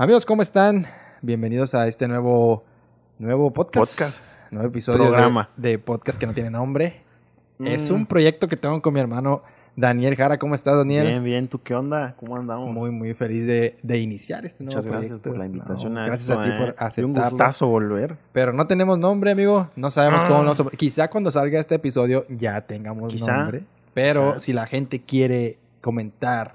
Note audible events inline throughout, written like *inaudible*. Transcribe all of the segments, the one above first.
Amigos, ¿cómo están? Bienvenidos a este nuevo, nuevo podcast. Podcast. Nuevo episodio de- Programa. De, podcast que no tiene nombre. Es Mm. un proyecto que tengo con mi hermano Daniel Jara. ¿Cómo estás, Daniel? Bien, bien. ¿Tú qué onda? ¿Cómo andamos? Muy, muy feliz de, de iniciar este nuevo Muchas gracias proyecto. por la invitación No, a Gracias esto, a ti eh. por Y un aceptarlo. gustazo volver. Pero no tenemos nombre, amigo. No sabemos cómo Ah. lo vamos a... Quizá cuando salga este episodio ya tengamos Quizá. nombre. Pero Quizá. si la gente quiere comentar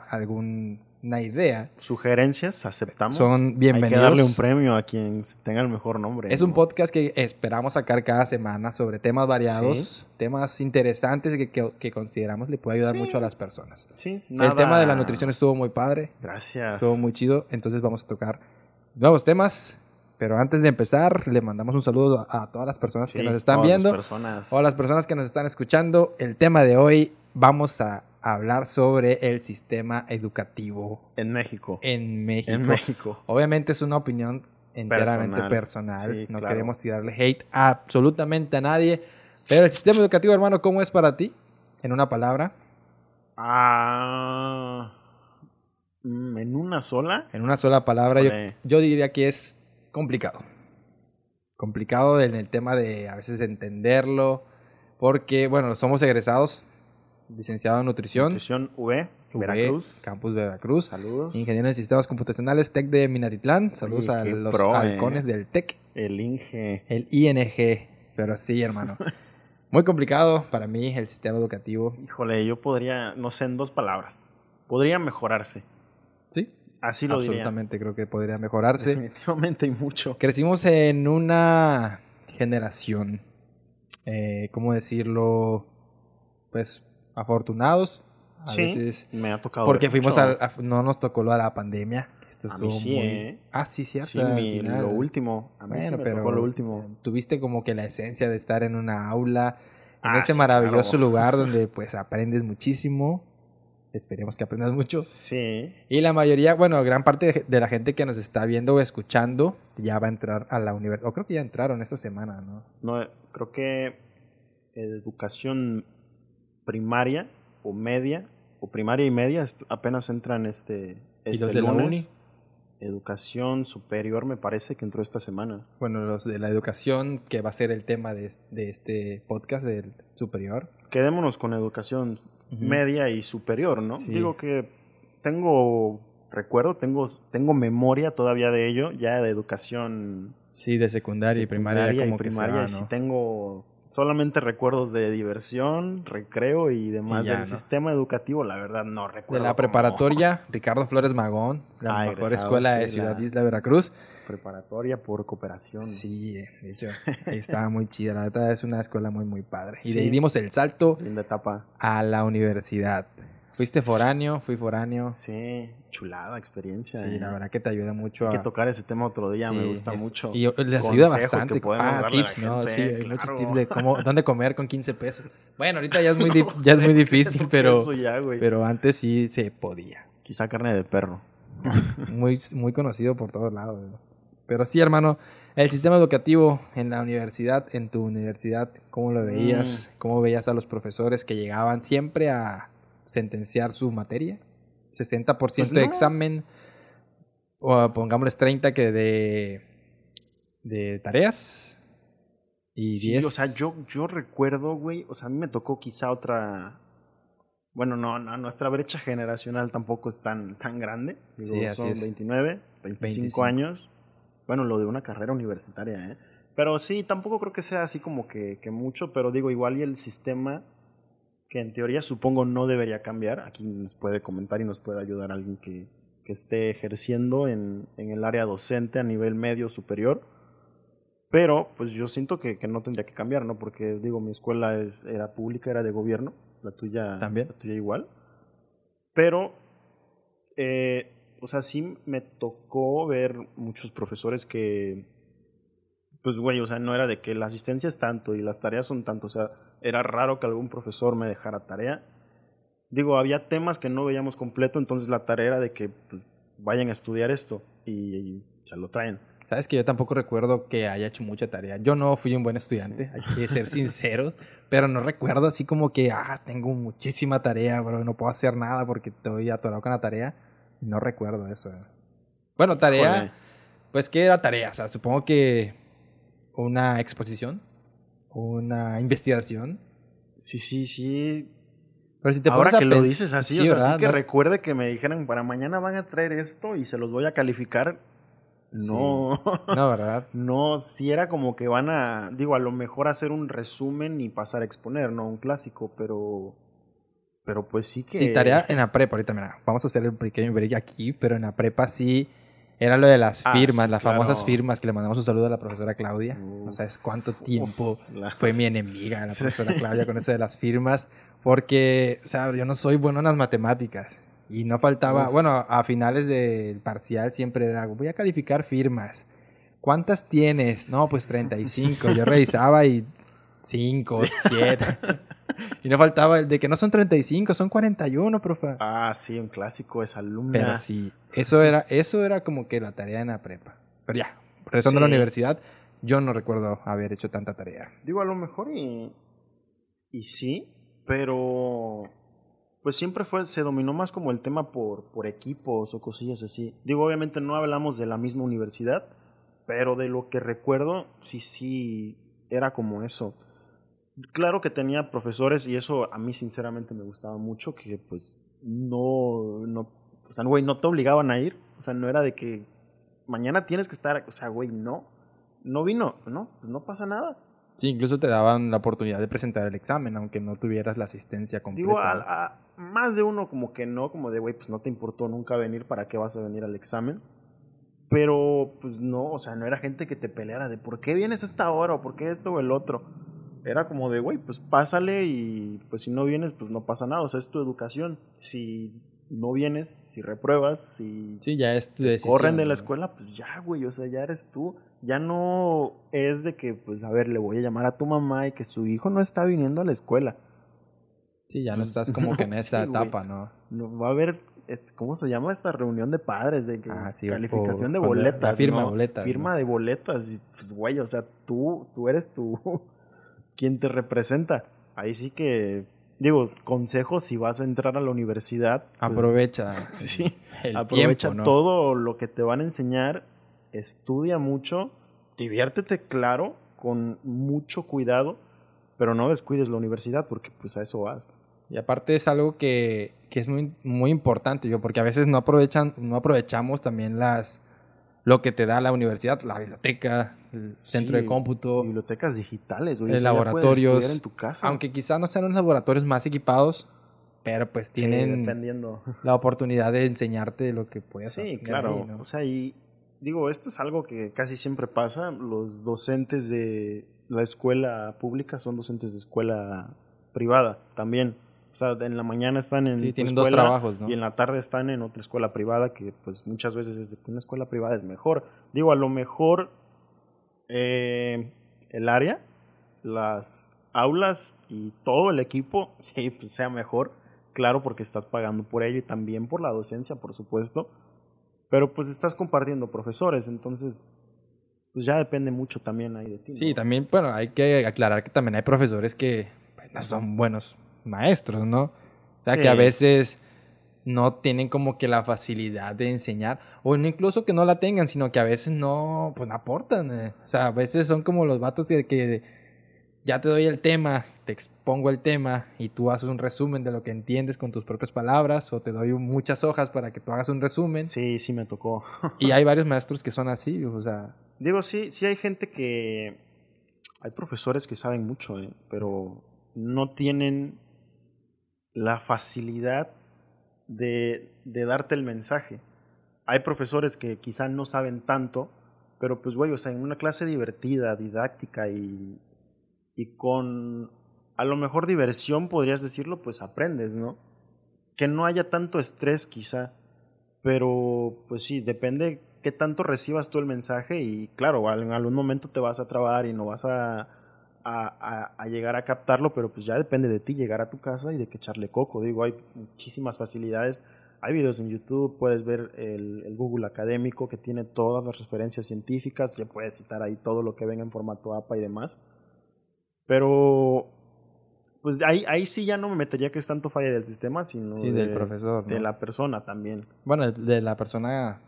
alguna idea, Sugerencias, aceptamos. son Hay bienvenidos. que darle un premio a quien tenga el mejor nombre. Es ¿no? un podcast que esperamos sacar cada semana sobre temas variados, temas interesantes que, que- que consideramos le puede ayudar Sí. mucho a las personas. Sí, El nada- tema de la nutrición estuvo muy padre, Gracias. estuvo muy chido, entonces vamos a tocar nuevos temas. Pero antes de empezar, le mandamos un saludo a, todas las personas Sí, que nos están todas las viendo personas. o a las personas que nos están escuchando. El tema de hoy vamos a hablar sobre el sistema educativo En México. en México. En México. Obviamente es una opinión enteramente Personal. personal. Sí, no claro. queremos tirarle hate a absolutamente a nadie. Pero el sistema educativo, hermano, ¿cómo es para ti? En una palabra, Ah. mm, En una sola. en una sola palabra, yo, yo diría que es complicado. Complicado en el tema de a veces entenderlo. Porque, bueno, somos egresados, licenciado en nutrición, Nutrición V, UV, Veracruz. Campus Veracruz. Saludos. Ingeniero en sistemas computacionales, TEC de Minatitlán. Saludos Oye, a los pro, eh. halcones del TEC. El Inge. El ING, pero sí, hermano. *laughs* Muy complicado para mí el sistema educativo. Híjole, yo podría, no sé, en dos palabras. Podría mejorarse. Sí, Así lo diría. absolutamente creo que podría mejorarse. Definitivamente y mucho. Crecimos en una generación, eh, ¿cómo decirlo? Pues afortunados. A sí, veces. me ha tocado. Porque fuimos al- a, no nos tocó lo de la pandemia. Esto A mí sí, muy. ¿eh? Ah, sí, cierto. Sí, mi- lo último. A mí sí Bueno, me pero tocó lo último. tuviste como que la esencia de estar en una aula, en Ah, ese sí, maravilloso claro. lugar donde *laughs* pues aprendes muchísimo. Esperemos que aprendas mucho. Sí. Y la mayoría, bueno, gran parte de- de la gente que nos está viendo o escuchando ya va a entrar a la universidad. O creo que ya entraron esta semana, ¿no? No, creo que educación primaria o media, o primaria y media, apenas entran este, ¿Y este los de la uni? Educación superior me parece que entró esta semana. Bueno, los de la educación, que va a ser el tema de, de este podcast del superior. Quedémonos con educación media y superior, ¿no? Sí. Digo que tengo recuerdo, tengo tengo memoria todavía de ello, ya de educación Sí, de secundaria, y primaria. como y que se primaria, va, sí ¿no? tengo solamente recuerdos de diversión, recreo y demás Y ya, del ¿no? sistema educativo, la verdad no De recuerdo. la cómo- preparatoria, Ricardo Flores Magón, la Ah, mejor escuela de Ciudad la- Isla, Veracruz. preparatoria por cooperación. Sí, de hecho, *laughs* estaba muy chida. La verdad es una escuela muy, muy padre. Y de ahí Sí. dimos el salto Linda etapa. a la universidad. Fuiste foráneo, fui foráneo. Sí, chulada experiencia. Sí, eh. la verdad que te ayuda mucho Hay a... que tocar ese tema otro día, me Sí, gusta es- mucho. Y les ayuda que bastante. podemos Ah, tips, ¿no? gente, Sí, hay muchos claro. tips de cómo, dónde comer con 15 pesos. Bueno, ahorita ya es muy, *laughs* di- ya es muy difícil, pero, ya, pero antes sí se podía. Quizá carne de perro. *laughs* Muy, muy conocido por todos lados. ¿no? Pero sí, hermano, el sistema educativo en la universidad, en tu universidad, ¿cómo lo veías? Mm. ¿Cómo veías a los profesores que llegaban siempre a sentenciar su materia? 60% Pues de examen, o pongámosles 30 que de, de tareas. Y Sí, 10. o sea, yo, yo recuerdo, güey, o sea, a mí me tocó quizá otra... Bueno, no, no, nuestra brecha generacional tampoco es tan, tan grande. Digo, Sí, son es. 29, 25, 25. años. Bueno, lo de una carrera universitaria, ¿eh? Pero sí, tampoco creo que sea así como que, que mucho, pero digo, igual y el sistema, que en teoría supongo no debería cambiar, aquí nos puede comentar y nos puede ayudar alguien que, que esté ejerciendo en, en el área docente a nivel medio superior. Pero, pues yo siento que, que no tendría que cambiar, ¿no? Porque, digo, mi escuela es, era pública, era de gobierno, la tuya También. La tuya igual. Pero, eh, o sea, sí me tocó ver muchos profesores que, pues, güey, o sea, no era de que la asistencia es tanto y las tareas son tanto, o sea, era raro que algún profesor me dejara tarea. Digo, había temas que no veíamos completo, entonces la tarea era de que pues, vayan a estudiar esto y, y se lo traen. Sabes que yo tampoco recuerdo que haya hecho mucha tarea. Yo no fui un buen estudiante, hay que ser sinceros, *laughs* pero no recuerdo así como que, ah, tengo muchísima tarea, bro, no puedo hacer nada porque estoy atorado con la tarea. No recuerdo eso. Bueno, tarea. Híjole. Pues, ¿qué era tarea? O sea, supongo que una exposición, una investigación. Sí, sí, sí. Pero si te Ahora que lo dices así, Sí, o sea, ¿verdad? sí que No- recuerde que me dijeran para mañana van a traer esto y se los voy a calificar. No, No, ¿verdad? *laughs* no, sí era como que van a, digo, a lo mejor hacer un resumen y pasar a exponer, no un clásico, pero, pero pues sí que. Sí, tarea en la prepa. Ahorita, mira, vamos a hacer el pequeño break aquí, pero en la prepa sí era lo de las Ah, firmas, sí, las claro. famosas firmas que le mandamos un saludo a la profesora Claudia. Uf. No sabes cuánto tiempo La- fue *laughs* mi enemiga la Sí. profesora Claudia con eso de las firmas, porque, o sea, yo no soy bueno en las matemáticas. Y no faltaba, Uf. bueno, a finales del parcial siempre era, voy a calificar firmas. ¿Cuántas tienes? No, pues 35. Yo revisaba y 5, 7. *laughs* Y no faltaba el de que no son 35, son 41, profe. Ah, sí, un clásico es alumna. Pero sí, eso era, eso era como que la tarea en la prepa. Pero ya, regresando a la Sí. universidad, yo no recuerdo haber hecho tanta tarea. Digo, a lo mejor y, y sí, pero pues siempre fue, se dominó más como el tema por, por equipos o cosillas así. Digo, obviamente no hablamos de la misma universidad, pero de lo que recuerdo, sí, sí, era como eso. Claro que tenía profesores y eso a mí sinceramente me gustaba mucho, que pues no, no, o sea, güey, no te obligaban a ir, o sea, no era de que mañana tienes que estar, o sea, güey, no, no vino, no, pues no pasa nada. Sí, incluso te daban la oportunidad de presentar el examen, aunque no tuvieras la asistencia completa. Digo, a, ¿no? a- más de uno como que no, como de, güey, pues no te importó nunca venir, ¿para qué vas a venir al examen? Pero, pues no, o sea, no era gente que te peleara de por qué vienes a esta hora o por qué esto o el otro. Era como de, güey, pues pásale y pues si no vienes, pues no pasa nada, o sea, es tu educación. Si no vienes, si repruebas, si Sí, ya es tu decisión. corren de la escuela, pues ya, güey, o sea, ya eres tú. Ya no es de que, pues, a ver, le voy a llamar a tu mamá y que su hijo no está viniendo a la escuela. Sí, ya no estás *laughs* como que en esa etapa, ¿no? No, va a haber, ¿cómo se llama esta reunión de padres? De que Ah, sí, calificación de boletas. la firma de ¿no? boletas, Firma ¿no? de boletas. Y, pues, güey, o sea, tú, tú eres tú *laughs* quien te representa. Ahí sí que, digo, consejo si vas a entrar a la universidad. pues, Aprovecha *laughs* Sí, el aprovecha tiempo, ¿no? todo lo que te van a enseñar. Estudia mucho. Diviértete, claro, con mucho cuidado. Pero no descuides la universidad porque pues a eso vas. Y aparte es algo que, que es muy, muy importante, yo, porque a veces no aprovechan, no aprovechamos también las lo que te da la universidad, la biblioteca, el centro de Sí, cómputo, Bibliotecas digitales, güey. Eh, laboratorios, estudiar en tu casa. aunque quizás no sean los laboratorios más equipados, pero pues Sí, tienen la oportunidad de enseñarte lo que puedes Sí, aprender claro. ahí, ¿no? O sea, y digo, esto es algo que casi siempre pasa. Los docentes de la escuela pública son docentes de escuela privada también. O sea, en la mañana están en Sí, tienen dos trabajos, ¿no? y en la tarde están en otra escuela privada que pues muchas veces es de que una escuela privada es mejor. Digo, a lo mejor eh, el área, las aulas y todo el equipo, *laughs* sí, pues sea mejor. Claro, porque estás pagando por ello y también por la docencia, por supuesto. Pero pues estás compartiendo profesores, entonces pues ya depende mucho también ahí de ti. Sí, ¿no? también, bueno, hay que aclarar que también hay profesores que pues, no son buenos maestros, ¿no? O sea, que a veces no tienen como que la facilidad de enseñar, o no incluso que no la tengan, sino que a veces no, pues no aportan. eh. O sea, a veces son como los vatos que, que ya te doy el tema, te expongo el tema y tú haces un resumen de lo que entiendes con tus propias palabras, o te doy muchas hojas para que tú hagas un resumen. Sí, sí me tocó. *laughs* Y hay varios maestros que son así, o sea, Digo, sí, sí hay gente que... Hay profesores que saben mucho, ¿eh? pero no tienen la facilidad de, darte el mensaje. Hay profesores que quizá no saben tanto, pero pues, güey, o sea, en una clase divertida, didáctica y, y con a lo mejor diversión, podrías decirlo, pues aprendes, ¿no? Que no haya tanto estrés quizá, pero pues sí, depende qué tanto recibas tú el mensaje y claro, en algún momento te vas a trabar y no vas a, a, a- a llegar a captarlo, pero pues ya depende de ti llegar a tu casa y de que echarle coco. Digo, hay muchísimas facilidades. Hay videos en YouTube, puedes ver el, el Google académico que tiene todas las referencias científicas, ya puedes citar ahí todo lo que venga en formato APA y demás. Pero, pues ahí, ahí sí ya no me metería que es tanto falla del sistema, sino sí, de, del profesor. de la persona también. Bueno, de la persona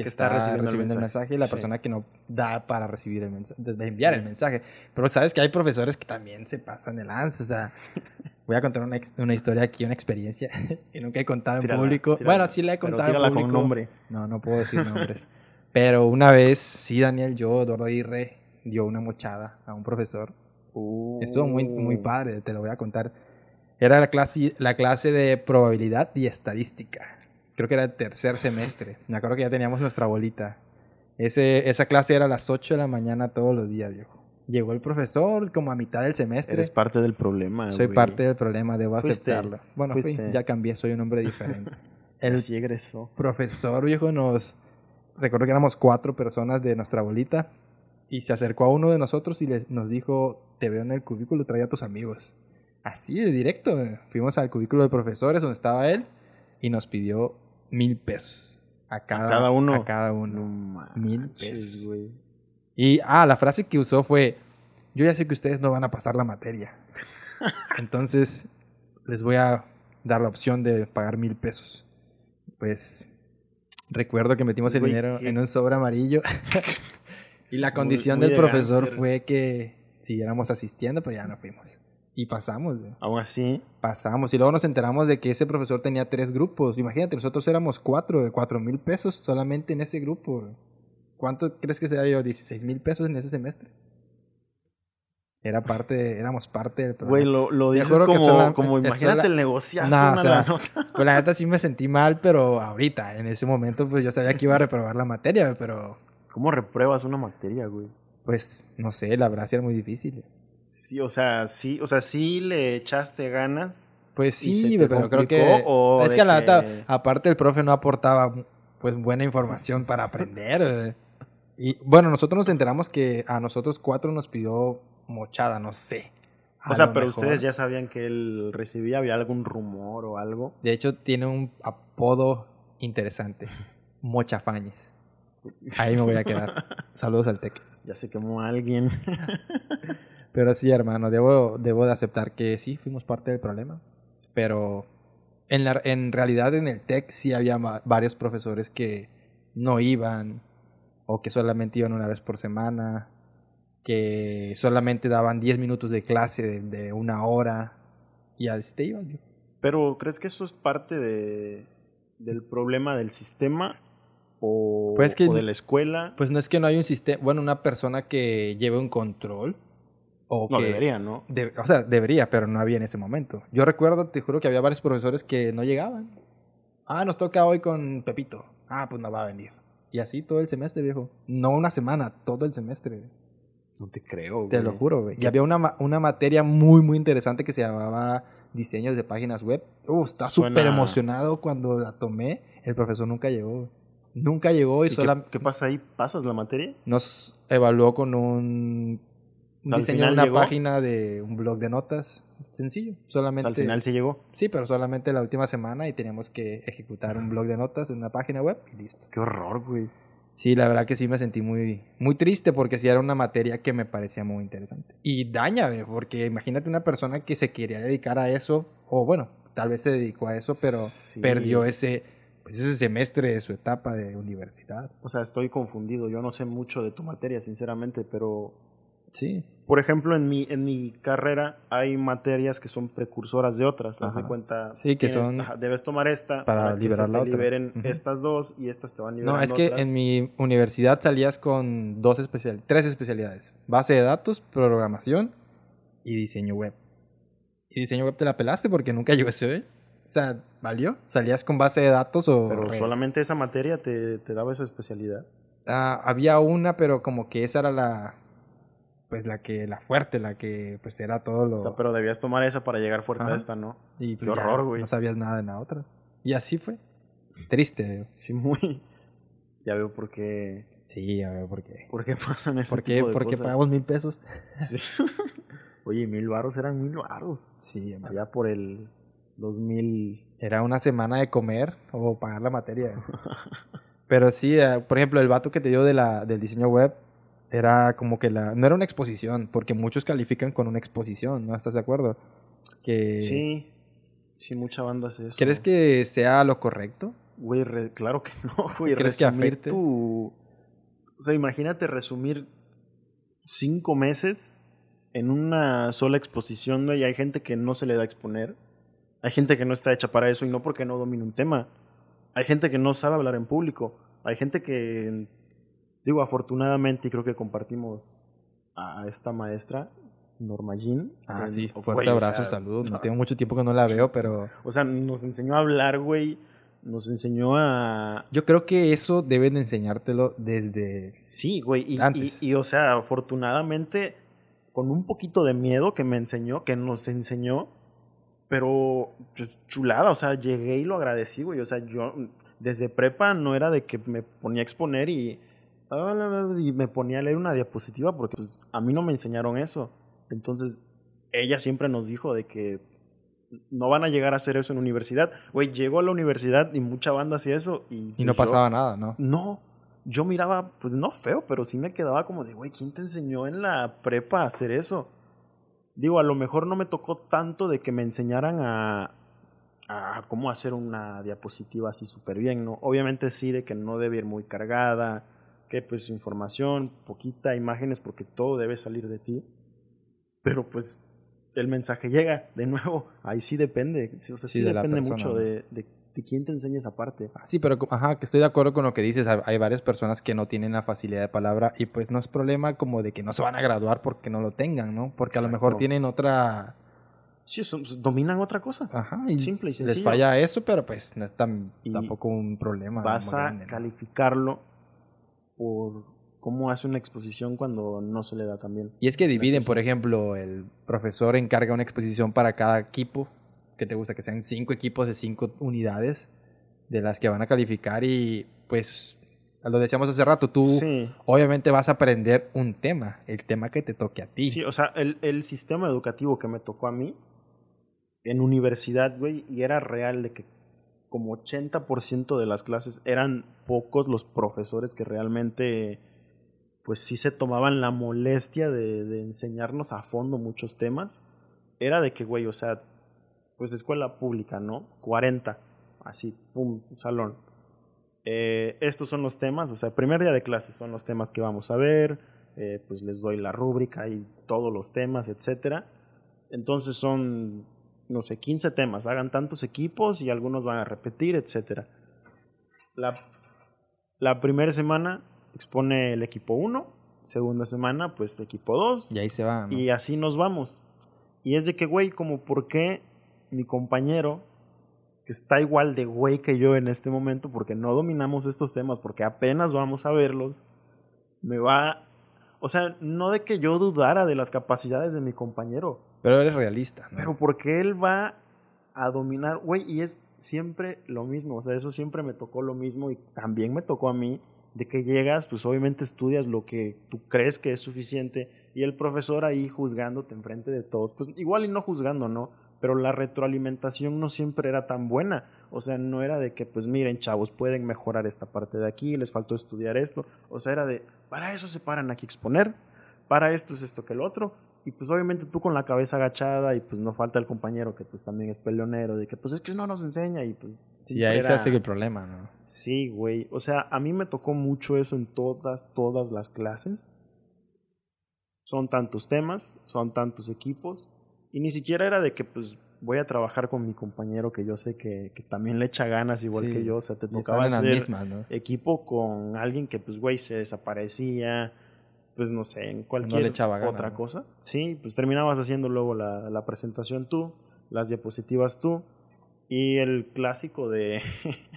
que, Que está, está recibiendo, recibiendo el el mensaje. y la Sí. persona que no da para recibir el mensaje, de enviar el Sí. mensaje. Pero sabes que hay profesores que también se pasan de lanza, o sea, *laughs* voy a contar una, una historia aquí, una experiencia *laughs* que nunca he contado en Tírala, público. tírala. Bueno, sí la he contado en tírala con público. nombre. No, no puedo decir *laughs* nombres. Pero una vez, sí, Daniel, yo, Eduardo Aguirre, dio una mochada a un profesor. Estuvo muy, muy Uh. padre, te lo voy a contar. Era la clase, la clase de probabilidad y estadística. Creo que era el tercer semestre. Me acuerdo que ya teníamos nuestra bolita. Ese, esa clase era a las 8 de la mañana todos los días, viejo. Llegó el profesor como a mitad del semestre. Eres parte del problema, Soy güey. parte del problema, debo Fuiste, aceptarlo. Bueno, fui, ya cambié, soy un hombre diferente. *laughs* el Así egresó. profesor, viejo, nos... Recuerdo que éramos cuatro personas de nuestra bolita y se acercó a uno de nosotros y le- nos dijo, te veo en el cubículo, trae a tus amigos. Así de directo, fuimos al cubículo de profesores donde estaba él y nos pidió mil pesos. A cada, cada uno? A cada uno. No manches, Mil pesos. Y, ah, la frase que usó fue, yo ya sé que ustedes no van a pasar la materia. *laughs* Entonces, les voy a dar la opción de pagar mil pesos. Pues, recuerdo que metimos el dinero qué- en un sobre amarillo. *laughs* y la condición muy del de profesor fue que siguiéramos asistiendo, pero ya no fuimos. Y pasamos, güey. Aún así, pasamos. Y luego nos enteramos de que ese profesor tenía tres grupos. Imagínate, nosotros éramos cuatro, de cuatro mil pesos solamente en ese grupo. güey. ¿Cuánto crees que se dio? ¿16 mil pesos en ese semestre? Era parte, éramos parte del güey, programa. lo, lo Te dices que como, sola- como imagínate sola- el negociazo, No, o una sea, la nota. Pues la neta sí me sentí mal, pero ahorita, en ese momento, pues yo sabía que iba a reprobar la materia, güey, pero ¿Cómo repruebas una materia, güey? pues no sé, la verdad sí era muy difícil. Sí, o sea, sí, o sea, sí le echaste ganas. Pues ¿Y se sí, pero creo que o es que la neta, que- aparte el profe no aportaba pues buena información para aprender. eh. Y bueno, nosotros nos enteramos que a nosotros cuatro nos pidió mochada, no sé. A O sea, pero mejor. ustedes ya sabían que él recibía, había algún rumor o algo. De hecho tiene un apodo interesante, Mochafañes. Ahí me voy a quedar. *laughs* Saludos al Tec. Ya se quemó alguien. *laughs* Pero sí, hermano, debo, debo de aceptar que sí, fuimos parte del problema. Pero en, la, en realidad en el TEC sí había varios profesores que no iban o que solamente iban una vez por semana, que solamente daban 10 minutos de clase de, de una hora y así te iban. Pero, ¿crees que eso es parte de, del problema del sistema? ¿O, Pues que- o de la escuela? Pues no es que no hay un sistema, bueno, una persona que lleve un control. O no, que, debería, ¿no? De- o sea, debería, pero no había en ese momento. Yo recuerdo, te juro que había varios profesores que no llegaban. Ah, nos toca hoy con Pepito. Ah, pues no va a venir. Y así todo el semestre, viejo. No una semana, todo el semestre. No te creo, Te lo güey. juro, güey. Y había una, una materia muy, muy interesante que se llamaba diseños de páginas web. Uh, estaba Suena- súper emocionado cuando la tomé. El profesor nunca llegó. güey. Nunca llegó y, ¿Y qué- sola- qué, pasa ahí? ¿Pasas la materia? nos evaluó con un, un ¿Al diseño de una llegó? página de un blog de notas. Sencillo. Solamente. Al final sí llegó. Sí, pero solamente la última semana y teníamos que ejecutar un blog de notas en una página web y listo. Qué horror, güey. Sí, la verdad que sí me sentí muy, muy triste porque sí era una materia que me parecía muy interesante. Y daña, güey, porque imagínate una persona que se quería dedicar a eso, o bueno, tal vez se dedicó a eso, pero Sí. perdió ese, pues ese semestre de su etapa de universidad. O sea, estoy confundido. Yo no sé mucho de tu materia, sinceramente, pero Sí. por ejemplo, en mi, en mi carrera hay materias que son precursoras de otras. Haz de cuenta. Sí, que son ajá, debes tomar esta para que liberar se la te otra. liberen Ujú. estas dos y estas te van liberando No, es que otras. en mi universidad salías con dos especial, tres especialidades. Base de datos, programación y diseño web. Y diseño web te la pelaste porque nunca llegó ese hoy. O sea, ¿valió? ¿Salías con base de datos o...? Pero solamente esa materia te, te daba esa especialidad. Ah, había una, pero como que esa era la... Pues la que... La fuerte, la que pues era todo lo... O sea, pero debías tomar esa para llegar fuerte Ajá. a esta, ¿no? y qué pues ya horror, güey. No sabías nada en la otra. Y así fue. Triste. Sí, muy. *laughs* Ya veo por qué, Sí, a ver, ¿por qué? por qué pasan este ¿Por qué, tipo de por qué cosas. pagamos mil pesos? Sí. *laughs* Oye, mil varos eran mil varos. Sí. Allá por el 2000. Era una semana de comer o pagar la materia. *laughs* Pero sí, eh, por ejemplo, el vato que te dio de la, del diseño web era como que la... No era una exposición, porque muchos califican con una exposición, ¿no? ¿Estás de acuerdo? Que, Sí, sí, mucha banda hace eso. ¿Crees que sea lo correcto? Güey, re- claro que *laughs* no, güey. ¿Crees que afecte? tu... O sea, imagínate resumir cinco meses en una sola exposición, güey. y Hay gente que no se le da a exponer. Hay gente que no está hecha para eso y no porque no domine un tema. Hay gente que no sabe hablar en público. Hay gente que, digo, afortunadamente, y creo que compartimos a esta maestra, Norma Jean. Ah, sí, güey, fuerte o abrazo, sea, saludos. No tengo mucho tiempo que no la veo, pero O sea, nos enseñó a hablar, güey. Nos enseñó a... yo creo que eso deben de enseñártelo desde... Sí, güey. Y, Antes. y, y, o sea, afortunadamente, con un poquito de miedo que me enseñó, que nos enseñó, pero pues, chulada, o sea, llegué y lo agradecí, güey. O sea, yo desde prepa no era de que me ponía a exponer y, y me ponía a leer una diapositiva porque pues, a mí no me enseñaron eso. Entonces, ella siempre nos dijo de que no van a llegar a hacer eso en universidad. Güey, llego a la universidad y mucha banda hacía eso y, Y no yo- pasaba nada, ¿no? no, yo miraba, pues no feo, pero sí me quedaba como de, güey, ¿quién te enseñó en la prepa a hacer eso? Digo, a lo mejor no me tocó tanto de que me enseñaran a, a cómo hacer una diapositiva así súper bien, ¿no? Obviamente sí, de que no debe ir muy cargada, que pues información, poquita, imágenes, porque todo debe salir de ti. Pero pues el mensaje llega, de nuevo, ahí sí depende, sí, o sea, Sí, sí, de depende mucho de, de quién te enseña esa parte. Ah, Sí, pero ajá, que estoy de acuerdo con lo que dices. Hay, hay varias personas que no tienen la facilidad de palabra y pues no es problema como de que no se van a graduar porque no lo tengan, ¿no? Porque a lo mejor tienen otra... Sí, son- dominan otra cosa. Ajá, y Simple y les sencillo. falla eso, pero pues no es tan, tampoco un problema. Vas a calificarlo por cómo hace una exposición cuando no se le da tan bien. Y es que dividen, por ejemplo, el profesor encarga una exposición para cada equipo, que te gusta que sean cinco equipos de cinco unidades de las que van a calificar y pues lo decíamos hace rato, tú Sí, obviamente vas a aprender un tema, el tema que te toque a ti. sí, o sea, el, el sistema educativo que me tocó a mí en universidad, güey, y era real de que como 80% de las clases eran pocos los profesores que realmente pues sí se tomaban la molestia de, de enseñarnos a fondo muchos temas. Era de que, güey, o sea, pues escuela pública, ¿no? 40, así, pum, salón. Eh, estos son los temas, o sea, primer día de clase son los temas que vamos a ver, eh, pues les doy la rúbrica y todos los temas, etcétera. Entonces son, no sé, 15 temas, hagan tantos equipos y algunos van a repetir, etcétera. La, la primera semana expone el equipo 1, segunda semana pues equipo 2 Y ahí se va. ¿no? y así nos vamos. Y es de que, güey, como por qué mi compañero, que está igual de güey que yo en este momento, porque no dominamos estos temas, porque apenas vamos a verlos, me va... O sea, no de que yo dudara de las capacidades de mi compañero, Pero eres realista. ¿no? pero porque él va a dominar, güey, y es siempre lo mismo, o sea, eso siempre me tocó lo mismo y también me tocó a mí, de que llegas, pues obviamente estudias lo que tú crees que es suficiente y el profesor ahí juzgándote enfrente de todos, pues igual y no juzgando, ¿no? Pero la retroalimentación no siempre era tan buena, o sea, no era de que, pues miren, chavos, pueden mejorar esta parte de aquí, les faltó estudiar esto, o sea, era de, para eso se paran aquí a exponer, para esto es esto que el otro, y pues obviamente tú con la cabeza agachada y pues no falta el compañero que pues también es peleonero, de que pues es que no nos enseña y pues... Sí, ahí se era- hace el problema, ¿no? Sí, güey. O sea, a mí me tocó mucho eso en todas, todas las clases. Son tantos temas, son tantos equipos. Y ni siquiera era de que, pues, voy a trabajar con mi compañero que yo sé que, que también le echa ganas igual Sí, que yo. O sea, te tocaba hacer equipo con alguien que, pues, güey, se desaparecía. Pues, no sé, en cualquier otra ¿no? cosa. Sí, pues terminabas haciendo luego la, la presentación tú, las diapositivas tú. Y el clásico de... *laughs*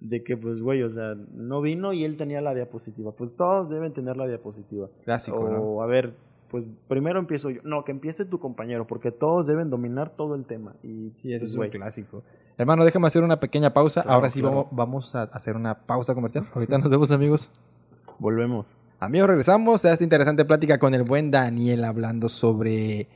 de que pues güey, o sea, no vino y él tenía la diapositiva. Pues todos deben tener la diapositiva. Clásico, o ¿no? a ver, pues primero empiezo yo. No, que empiece tu compañero, porque todos deben dominar todo el tema. Y Sí, ese pues, es un clásico. Hermano, déjame hacer una pequeña pausa. Claro, Ahora sí claro. vamos, vamos a hacer una pausa comercial. Ahorita nos vemos, amigos. volvemos. Amigos, regresamos a esta interesante plática con el buen Daniel hablando sobre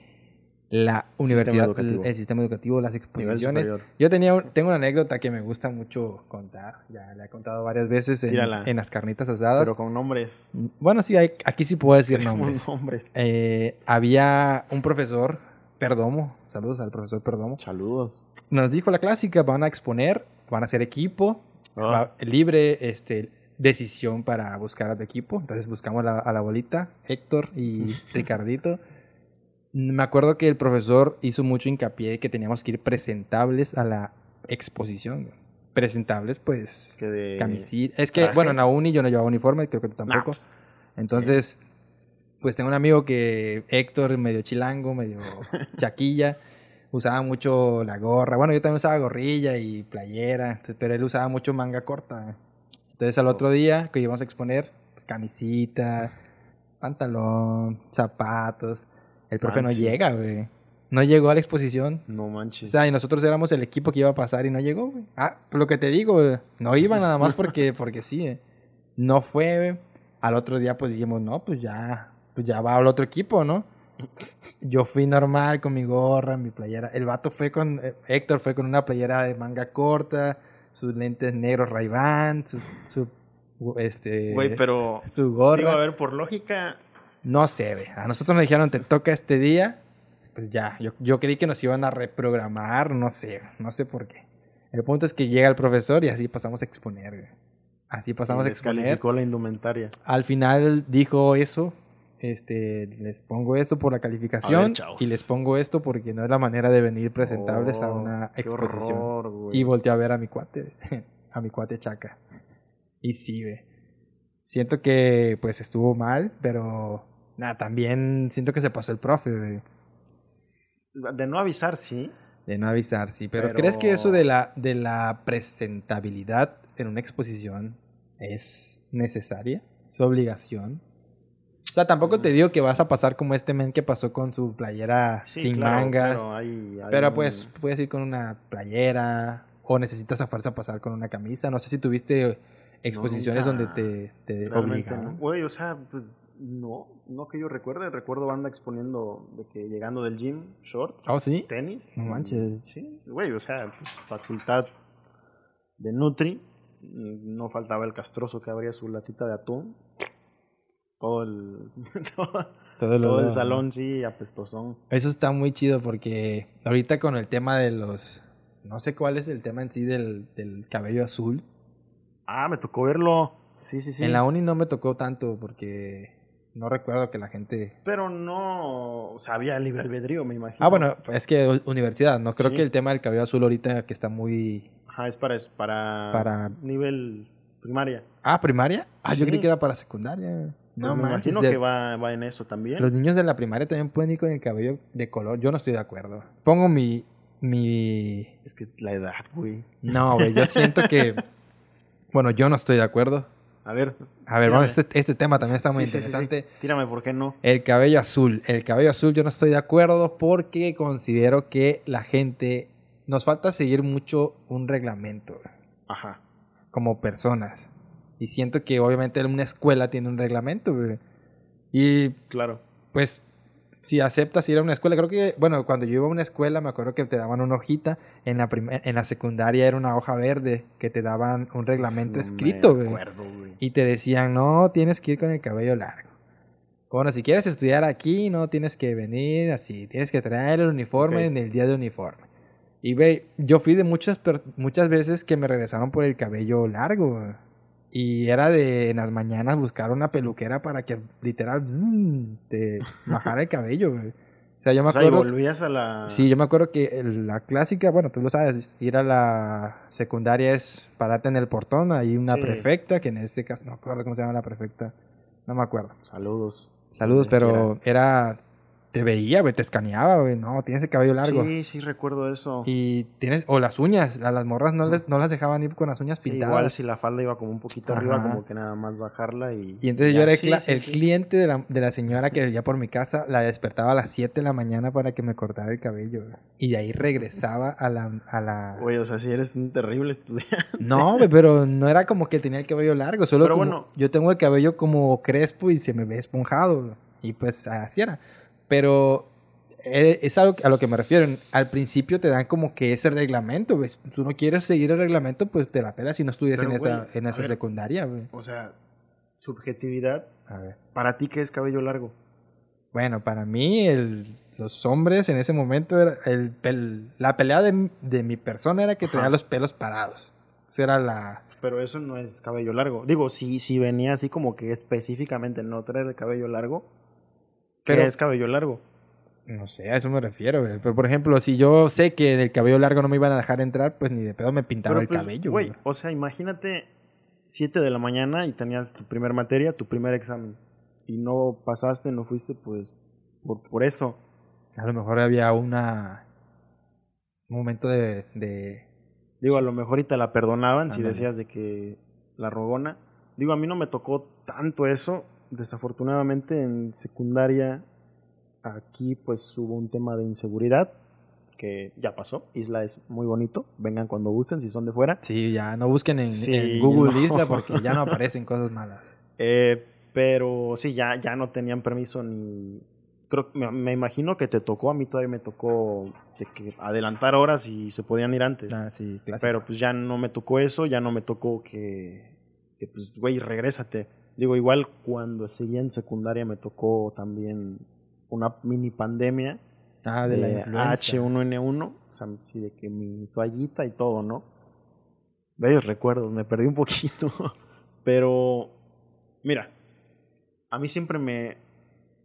la universidad, el, sistema educativo, las exposiciones. Yo tenía un- tengo una anécdota que me gusta mucho contar. Ya la he contado varias veces en, las carnitas asadas. Pero con nombres. Bueno, sí, hay- aquí sí puedo decir *laughs* nombres. nombres. Eh, había un profesor, Perdomo, saludos al profesor Perdomo, Saludos. nos dijo la clásica, van a exponer, van a hacer equipo Ah. libre este, decisión para buscar a tu equipo. Entonces buscamos la- a la bolita, Héctor y *laughs* Ricardito. Me acuerdo que el profesor hizo mucho hincapié de que teníamos que ir presentables a la exposición. Presentables, pues, Que de... camisita. Es que, traje. bueno, en la uni yo no llevaba uniforme, creo que tú tampoco. Entonces, pues tengo un amigo que Héctor, medio chilango, medio *laughs* chaquilla, usaba mucho la gorra. Bueno, yo también usaba gorrilla y playera, pero él usaba mucho manga corta. Entonces, al otro día que íbamos a exponer, pues, camisita, pantalón, zapatos. El profe no llega, güey. No llegó a la exposición. No O manches. sea, y nosotros éramos el equipo que iba a pasar y no llegó, güey. Ah, lo que te digo, güey. No iba nada más porque, *laughs* porque sí, eh. No fue, güey. Al otro día, pues dijimos, no, pues ya, pues ya va al otro equipo, ¿no? Yo fui normal con mi gorra, mi playera. El vato fue con, eh, Héctor fue con una playera de manga corta, sus lentes negros ray su, su, este, Güey, pero... su Digo, gorra. a ver, por lógica... No sé, ve. A nosotros nos dijeron, te toca este día. Pues ya, yo, yo creí que nos iban a reprogramar, no sé, no sé por qué. El punto es que llega el profesor y así pasamos a exponer, güey. Así pasamos a exponer. descalificó la indumentaria. Al final dijo eso, este, les pongo esto por la calificación y les pongo esto porque no es la manera de venir presentables a Oh, una exposición. horror, güey. Y volteé a ver a mi cuate, *laughs* a mi cuate Chaca. Y sí, ve. Siento que pues estuvo mal, pero nada, también siento que se pasó el profe, De no avisar, sí. de no avisar, sí. Pero, Pero- ¿crees que eso de la, de la presentabilidad en una exposición es necesaria? ¿Es obligación? O sea, tampoco te digo que vas a pasar como este men que pasó con su playera Sí, sin claro, mangas. Pero, hay- hay Pero un- pues puedes ir con una playera o necesitas a fuerza pasar con una camisa. No sé si tuviste exposiciones donde te, te. Güey, o sea, pues no, no que yo recuerde. Recuerdo banda exponiendo de que llegando del gym, shorts, Oh, sí. tenis. No manches. Sí, güey, o sea, pues, facultad de Nutri. mm, No faltaba el castroso que abría su latita de atún. Todo el, *laughs* todo, todo el salón, sí, apestosón. Eso está muy chido porque ahorita con el tema de los... No sé cuál es el tema en sí del, del cabello azul. Ah, me tocó verlo. Sí, sí, sí. En la uni no me tocó tanto porque no recuerdo que la gente... Pero no, sea, había libre albedrío, me imagino. Ah, bueno, es que universidad, no creo Sí. que el tema del cabello azul ahorita que está muy... Ajá, es para, es para, Para- nivel primaria. Ah, primaria. Ah, yo creí que era para secundaria. No Pues me manches. imagino de- que va, va en eso también. Los niños de la primaria también pueden ir con el cabello de color. Yo no estoy de acuerdo. Pongo mi... mi... Es que la edad, güey. No, güey, yo siento que... *laughs* Bueno, yo no estoy de acuerdo. A ver. A ver, bueno, este, este tema también está muy Sí, sí, sí, sí. interesante. Tírame, ¿por qué no? El cabello azul. El cabello azul yo no estoy de acuerdo porque considero que la gente... Nos falta seguir mucho un reglamento Ajá. como personas. Y siento que obviamente una escuela tiene un reglamento. Y Claro. pues si aceptas ir a una escuela, creo que, bueno, cuando yo iba a una escuela me acuerdo que te daban una hojita, en la, en la secundaria era una hoja verde que te daban un reglamento No escrito, güey. güey. Y te decían, no, tienes que ir con el cabello largo. Bueno, si quieres estudiar aquí, no tienes que venir así, tienes que traer el uniforme en el día de uniforme. Y ve, yo fui de muchas, muchas veces que me regresaron por el cabello largo. güey. Y era de en las mañanas buscar una peluquera para que literal zzz, te *laughs* bajara el cabello. güey. O sea, yo me O sea, y acuerdo. volvías a la... Sí, yo me acuerdo que la clásica, bueno, tú lo sabes, ir a la secundaria es pararte en el portón, hay una Sí. prefecta, que en este caso, no me acuerdo cómo se llama la prefecta, no me acuerdo. Saludos. Saludos, pero era, te veía, güey, te escaneaba, güey, no, tienes el cabello largo. Sí, sí recuerdo eso. Y tienes, o las uñas, a las morras no, les, no las dejaban ir con las uñas Sí, pintadas. igual si la falda iba como un poquito arriba, como que nada más bajarla y... Y entonces ya. yo era el, Sí, cla- sí, el sí. cliente de la, de la señora que vivía por mi casa, la despertaba a las 7 de la mañana para que me cortara el cabello. güey. Y de ahí regresaba a la... A la... Güey, o sea, si eres un terrible estudiante. No, güey, pero no era como que tenía el cabello largo, solo Pero como- bueno. yo tengo el cabello como crespo y se me ve esponjado. güey. Y pues así era. Pero eh, es algo a lo que me refiero. Al principio te dan como que ese reglamento. Si tú no quieres seguir el reglamento, pues te la pelas si no estudias Pero, en esa, en a esa ver. secundaria, güey. O sea, subjetividad. A ver. ¿Para ti qué es cabello largo? Bueno, para mí, el, los hombres en ese momento, era el, pel- la pelea de, de mi persona era que tenía los pelos parados. Esa era la, pero eso no es cabello largo. Digo, si, si venía así como que específicamente no traer el cabello largo, ¿qué Pero- es cabello largo? No sé, a eso me refiero, güey. Pero, por ejemplo, si yo sé que del cabello largo no me iban a dejar entrar, pues ni de pedo me pintaba Pero, el pues, cabello, Güey, o sea, imagínate 7 de la mañana y tenías tu primer materia, tu primer examen. Y no pasaste, no fuiste, pues, por, por eso. A lo mejor había una... Un momento de... de... Digo, a lo mejor y te la perdonaban si decías de que la rogona. Digo, a mí no me tocó tanto eso. Desafortunadamente en secundaria aquí pues hubo un tema de inseguridad que ya pasó. Isla es muy bonito. Vengan cuando gusten si son de fuera. Sí, ya no busquen en, Sí, en Google no. Isla porque ya no *laughs* aparecen cosas malas. Eh, pero sí, ya, ya no tenían permiso ni... Creo, me, me imagino que te tocó, a mí todavía me tocó de que adelantar horas y se podían ir antes. Ah, sí, clásico. Pero pues ya no me tocó eso, ya no me tocó que, que pues, güey, regrésate. Digo, igual cuando seguía en secundaria me tocó también una mini pandemia ah, de, la de influenza. H1N1, o sea, sí, de que mi toallita y todo, ¿no? Bellos recuerdos, me perdí un poquito. *laughs* Pero, mira, a mí siempre me...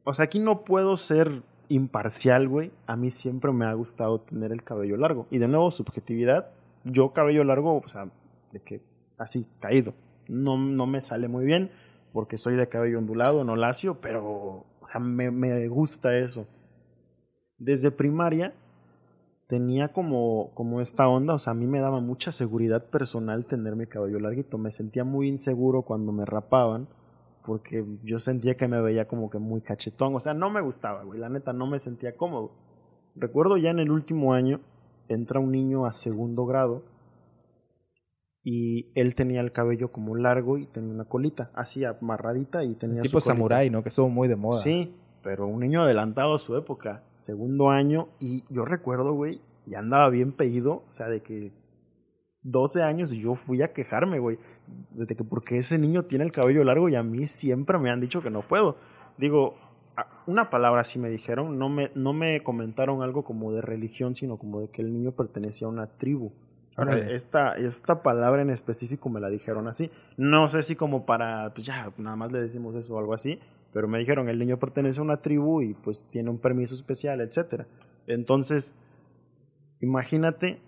O sea, aquí no puedo ser imparcial, güey. A mí siempre me ha gustado tener el cabello largo. Y de nuevo, subjetividad. Yo cabello largo, o sea, de que así, caído. No, no me sale muy bien porque soy de cabello ondulado, no lacio, pero o sea, me, me gusta eso. Desde primaria tenía como, como esta onda, o sea, a mí me daba mucha seguridad personal tener mi cabello larguito. Me sentía muy inseguro cuando me rapaban porque yo sentía que me veía como que muy cachetón. O sea, no me gustaba, güey. La neta, no me sentía cómodo. Recuerdo ya en el último año, entra un niño a segundo grado y él tenía el cabello como largo y tenía una colita, así amarradita y tenía tipo su samurái, ¿no? Que estuvo muy de moda. Sí, pero un niño adelantado a su época, segundo año, y yo recuerdo, güey, ya andaba bien pedido, o sea, de que 12 años y yo fui a quejarme, güey, de que porque ese niño tiene el cabello largo y a mí siempre me han dicho que no puedo. Digo, una palabra sí me dijeron, no me, no me comentaron algo como de religión, sino como de que el niño pertenecía a una tribu. Órale. esta, esta palabra en específico me la dijeron así. No sé si como para, pues ya, nada más le decimos eso o algo así, pero me dijeron, el niño pertenece a una tribu y pues tiene un permiso especial, etcétera. Entonces, imagínate,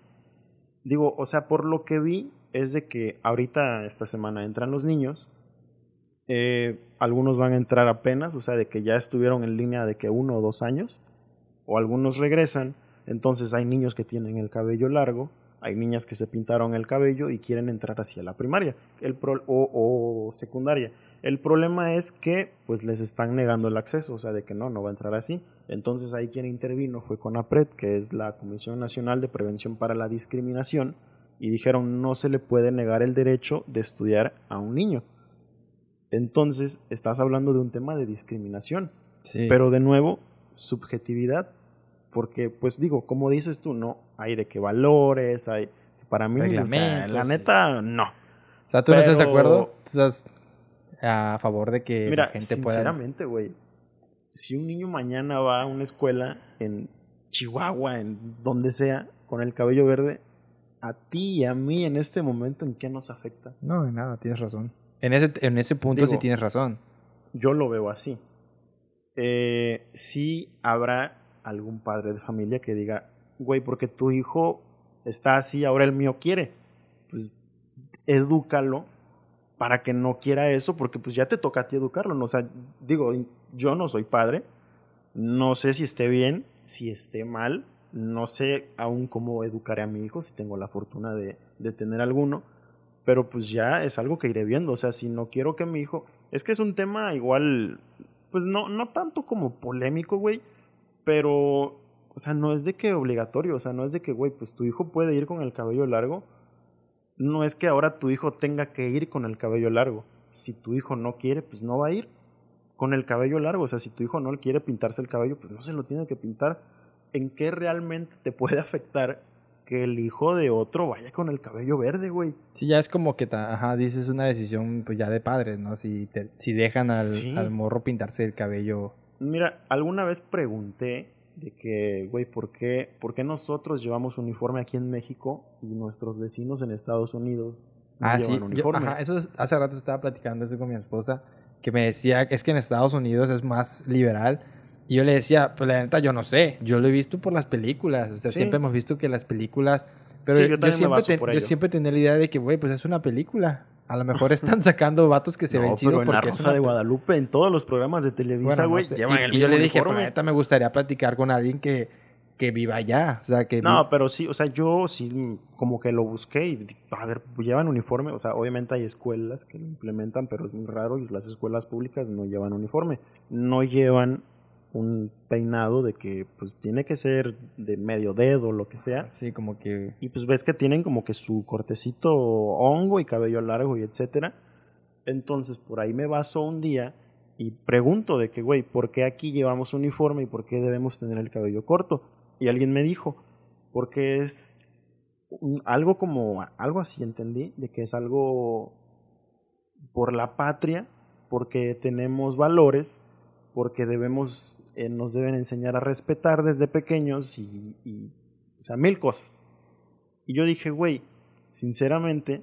digo, o sea, por lo que vi es de que ahorita esta semana entran los niños, eh, algunos van a entrar apenas, o sea, de que ya estuvieron en línea de que uno o dos años, o algunos regresan, entonces hay niños que tienen el cabello largo, hay niñas que se pintaron el cabello y quieren entrar hacia la primaria el pro- o, o secundaria. El problema es que pues les están negando el acceso, o sea, de que no, no va a entrar así. Entonces ahí quien intervino fue CONAPRED, que es la Comisión Nacional de Prevención para la Discriminación, y dijeron no se le puede negar el derecho de estudiar a un niño. Entonces estás hablando de un tema de discriminación. Sí. Pero de nuevo, subjetividad, porque pues digo, como dices tú, no, hay de qué valores, hay... Para mí, o sea, Reglamentos, la neta, no. o sea, ¿tú no estás de acuerdo? ¿Estás a favor de que Mira, la gente pueda... sinceramente, güey, si un niño mañana va a una escuela en Chihuahua, en donde sea, con el cabello verde, a ti y a mí en este momento, ¿en qué nos afecta? No, de nada, tienes razón. En ese, en ese punto Digo- sí tienes razón. Yo lo veo así. Eh, sí habrá algún padre de familia que diga, güey, porque tu hijo está así, ahora el mío quiere. Pues edúcalo para que no quiera eso, porque pues ya te toca a ti educarlo. O sea, digo, yo no soy padre, no sé si esté bien, si esté mal, no sé aún cómo educaré a mi hijo, si tengo la fortuna de, de tener alguno, pero pues ya es algo que iré viendo. O sea, si no quiero que mi hijo. Es que es un tema igual. Pues no, no tanto como polémico, güey. Pero. O sea, no es de que obligatorio. O sea, no es de que, güey, pues tu hijo puede ir con el cabello largo. No es que ahora tu hijo tenga que ir con el cabello largo. Si tu hijo no quiere, pues no va a ir con el cabello largo. O sea, si tu hijo no quiere pintarse el cabello, pues no se lo tiene que pintar. ¿En qué realmente te puede afectar que el hijo de otro vaya con el cabello verde, güey? Sí, ya es como que, ta- ajá, dices una decisión pues ya de padres, ¿no? Si, te- si dejan al, Sí. al morro pintarse el cabello. Mira, alguna vez pregunté de que, güey, ¿por qué, ¿por qué nosotros llevamos uniforme aquí en México y nuestros vecinos en Estados Unidos no Ah, llevan sí. yo- uniforme. ajá, eso es- hace rato estaba platicando eso con mi esposa, que me decía que es que en Estados Unidos es más liberal. Y yo le decía, pues la neta, yo no sé. Yo lo he visto por las películas. O sea, Sí. siempre hemos visto que las películas. Pero Sí, yo yo, siempre ten- yo siempre tenía la idea de que, güey, pues es una película. A lo mejor están *laughs* sacando vatos que se no, ven pero chidos en la porque es Rosa una de pe- Guadalupe, en todos los programas de Televisa, Bueno, no güey, sé. y yo le dije, pero uniforme. neta me gustaría platicar con alguien que, que viva allá. O sea, que No, vi- pero sí, o sea, yo sí como que lo busqué y a ver, llevan uniforme, o sea, obviamente hay escuelas que lo implementan, pero es muy raro y las escuelas públicas no llevan uniforme, no llevan un peinado de que pues tiene que ser de medio dedo, lo que sea, sí, como que... y pues ves que tienen como que su cortecito hongo y cabello largo y etcétera. Entonces, por ahí me baso un día y pregunto de que, güey, ¿por qué aquí llevamos uniforme y por qué debemos tener el cabello corto? Y alguien me dijo, porque es un- algo como, algo así entendí, de que es algo por la patria, porque tenemos valores, porque debemos, eh, nos deben enseñar a respetar desde pequeños y, y, o sea, mil cosas. Y yo dije, güey, sinceramente,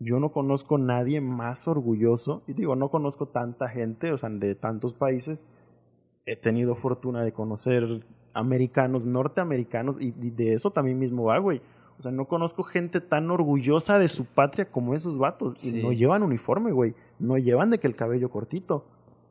yo no conozco nadie más orgulloso, y digo, no conozco tanta gente, o sea, de tantos países, he tenido fortuna de conocer americanos, norteamericanos, y, y de eso también mismo va, güey. O sea, no conozco gente tan orgullosa de su patria como esos vatos. Y no llevan uniforme, güey. No llevan de que el cabello cortito.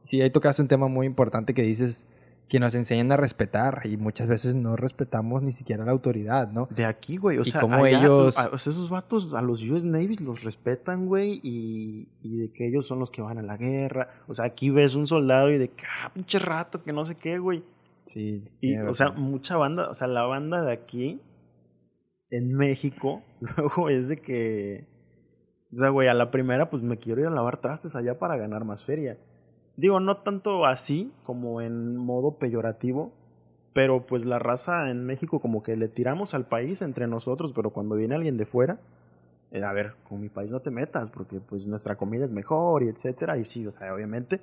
Sí, ahí tocaste un tema muy importante que dices que nos enseñan a respetar y muchas veces no respetamos ni siquiera la autoridad, ¿no? De aquí, güey. O Y sea, allá, ellos- a- o sea, esos vatos a los US Navy los respetan, güey. Y, y de que ellos son los que van a la guerra. O sea, aquí ves un soldado y de que, ah, pinches ratas, que no sé qué, güey. Sí. Y, o sea, mucha banda, o sea, la banda de aquí, en México, *laughs* luego es de que, o sea, güey, a la primera, pues me quiero ir a lavar trastes allá para ganar más feria. Digo, no tanto así como en modo peyorativo, pero pues la raza en México como que le tiramos al país entre nosotros, pero cuando viene alguien de fuera, eh, a ver, con mi país no te metas, porque pues nuestra comida es mejor y etcétera, y sí, o sea, obviamente,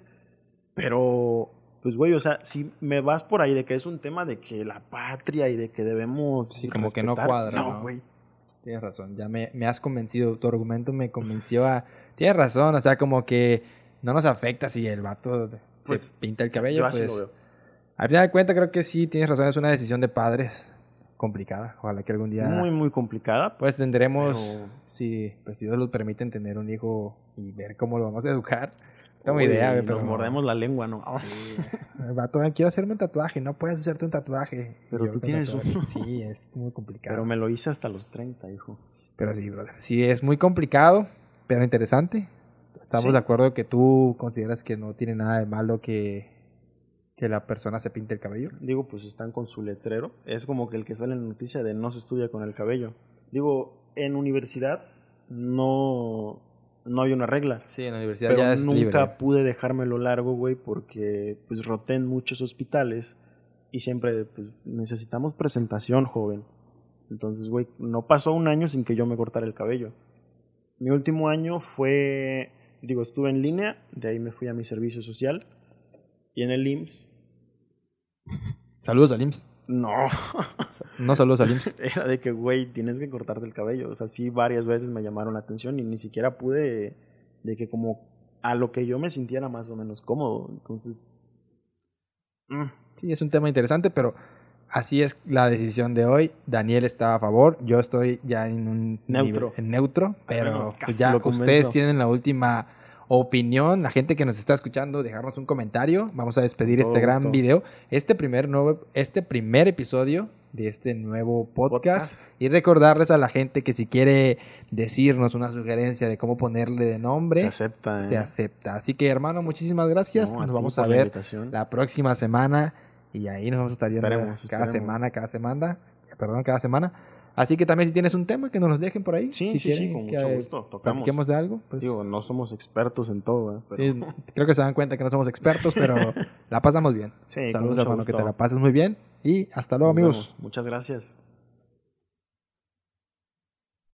pero pues güey, o sea, si me vas por ahí de que es un tema de que la patria y de que debemos Sí, como que no respetar, cuadra, No, ¿no? güey. Tienes razón, ya me, me has convencido, tu argumento me convenció a... Tienes razón, o sea, como que no nos afecta si el vato Pues, se pinta el cabello, Yo así pues... lo veo. Al final de cuentas creo que sí, tienes razón, es una decisión de padres complicada. Ojalá que algún día... Muy, muy complicada. Pues tendremos, Pero- si pues, si Dios nos permiten tener un hijo y ver cómo lo vamos a educar. Tengo Uy, idea, güey, Nos pero... mordemos la lengua, ¿no? Sí. El vato, "Ay, quiero hacerme un tatuaje. No puedes hacerte un tatuaje. Pero yo tú con tienes uno. Sí, es muy complicado. Pero me lo hice hasta los 30, hijo. Pero sí, brother. Sí, es muy complicado, pero interesante. Estamos Sí. de acuerdo que tú consideras que no tiene nada de malo que, que la persona se pinte el cabello. Digo, pues están con su letrero. Es como que el que sale en la noticia de no se estudia con el cabello. Digo, en universidad no, no hay una regla. Sí, en la universidad Pero ya es nunca libre. pude dejármelo largo, güey, porque pues roté en muchos hospitales y siempre pues necesitamos presentación, joven. Entonces, güey, no pasó un año sin que yo me cortara el cabello. Mi último año fue, digo, estuve en línea, de ahí me fui a mi servicio social y en el IMSS, *laughs* Saludos al IMSS. no, *laughs* No saludos al IMSS. *laughs* era de que, güey, tienes que cortarte el cabello. O sea, sí, varias veces me llamaron la atención y ni siquiera pude, de que como a lo que yo me sintiera más o menos cómodo. Entonces, mm, Sí, es un tema interesante, pero así es la decisión de hoy. Daniel está a favor, yo estoy ya en un Neutro. nivel- en neutro, pero pues ya lo ustedes tienen la última opinión, la gente que nos está escuchando, dejarnos un comentario. Vamos a despedir todo este gran gusto. video, este primer nuevo, este primer episodio de este nuevo podcast, Podcast. y recordarles a la gente que si quiere decirnos una sugerencia de cómo ponerle de nombre, se acepta. se ¿eh? acepta. Así que hermano, muchísimas gracias. No, nos vamos a ver la próxima semana y ahí nos vamos a estar viendo Esperemos, cada esperemos. semana, cada semana, perdón, cada semana. Así que también si tienes un tema que nos los dejen por ahí, Sí, si sí, quieren sí, con que mucho gusto. Tocamos. de algo, pues Digo, no somos expertos en todo, ¿eh? Pero- sí, *laughs* creo que se dan cuenta que no somos expertos, pero *laughs* la pasamos bien. Sí, Saludos hermano, que te la pases muy bien y hasta luego Nos amigos. vemos. Muchas gracias.